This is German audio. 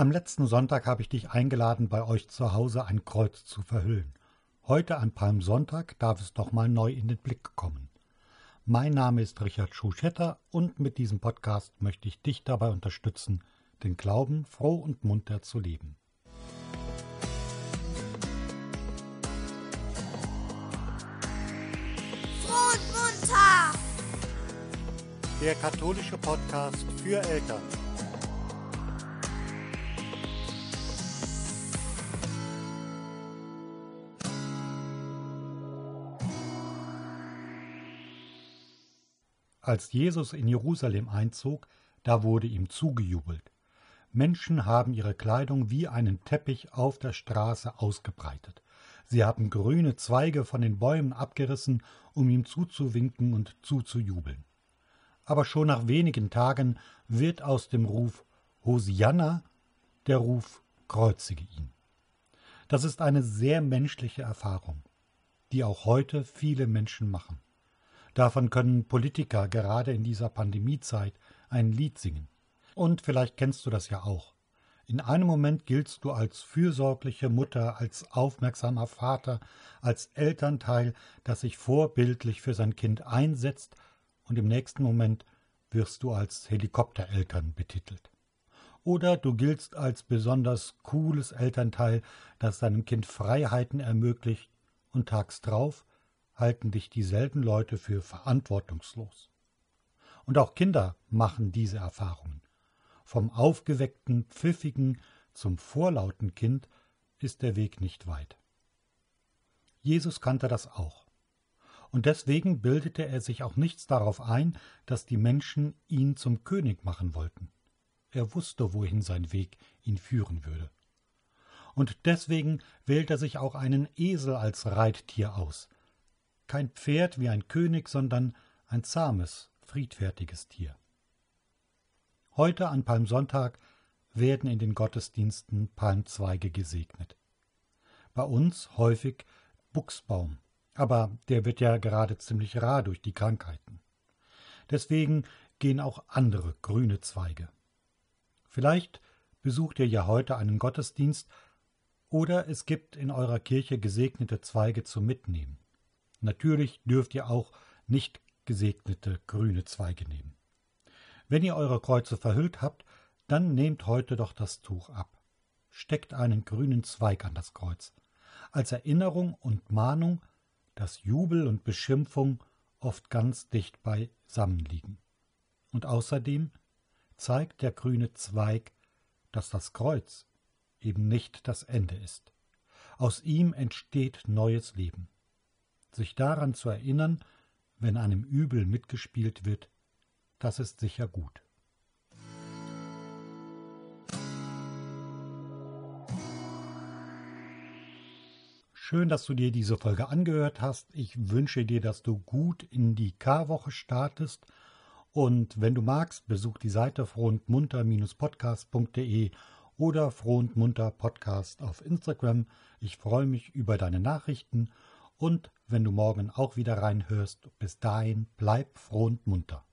Am letzten Sonntag habe ich dich eingeladen, bei euch zu Hause ein Kreuz zu verhüllen. Heute an Palmsonntag darf es doch mal neu in den Blick kommen. Mein Name ist Richard Schuschetter und mit diesem Podcast möchte ich dich dabei unterstützen, den Glauben froh und munter zu leben. Froh und munter! Der katholische Podcast für Eltern. Als Jesus in Jerusalem einzog, da wurde ihm zugejubelt. Menschen haben ihre Kleidung wie einen Teppich auf der Straße ausgebreitet. Sie haben grüne Zweige von den Bäumen abgerissen, um ihm zuzuwinken und zuzujubeln. Aber schon nach wenigen Tagen wird aus dem Ruf Hosianna der Ruf Kreuzige ihn. Das ist eine sehr menschliche Erfahrung, die auch heute viele Menschen machen. Davon können Politiker gerade in dieser Pandemiezeit ein Lied singen. Und vielleicht kennst du das ja auch. In einem Moment giltst du als fürsorgliche Mutter, als aufmerksamer Vater, als Elternteil, das sich vorbildlich für sein Kind einsetzt, und im nächsten Moment wirst du als Helikoptereltern betitelt. Oder du giltst als besonders cooles Elternteil, das seinem Kind Freiheiten ermöglicht, und tags drauf halten dich dieselben Leute für verantwortungslos. Und auch Kinder machen diese Erfahrungen. Vom aufgeweckten, pfiffigen zum vorlauten Kind ist der Weg nicht weit. Jesus kannte das auch. Und deswegen bildete er sich auch nichts darauf ein, dass die Menschen ihn zum König machen wollten. Er wusste, wohin sein Weg ihn führen würde. Und deswegen wählt er sich auch einen Esel als Reittier aus, kein Pferd wie ein König, sondern ein zahmes, friedfertiges Tier. Heute an Palmsonntag werden in den Gottesdiensten Palmzweige gesegnet. Bei uns häufig Buchsbaum, aber der wird ja gerade ziemlich rar durch die Krankheiten. Deswegen gehen auch andere grüne Zweige. Vielleicht besucht ihr ja heute einen Gottesdienst oder es gibt in eurer Kirche gesegnete Zweige zum Mitnehmen. Natürlich dürft ihr auch nicht gesegnete grüne Zweige nehmen. Wenn ihr eure Kreuze verhüllt habt, dann nehmt heute doch das Tuch ab. Steckt einen grünen Zweig an das Kreuz, als Erinnerung und Mahnung, dass Jubel und Beschimpfung oft ganz dicht beisammen liegen. Und außerdem zeigt der grüne Zweig, dass das Kreuz eben nicht das Ende ist. Aus ihm entsteht neues Leben sich daran zu erinnern, wenn einem Übel mitgespielt wird, das ist sicher gut. Schön, dass du dir diese Folge angehört hast. Ich wünsche dir, dass du gut in die Karwoche startest. Und wenn du magst, besuch die Seite frohundmunter-podcast.de oder frohundmunter Podcast auf Instagram. Ich freue mich über deine Nachrichten und wenn du morgen auch wieder reinhörst, bis dahin bleib froh und munter.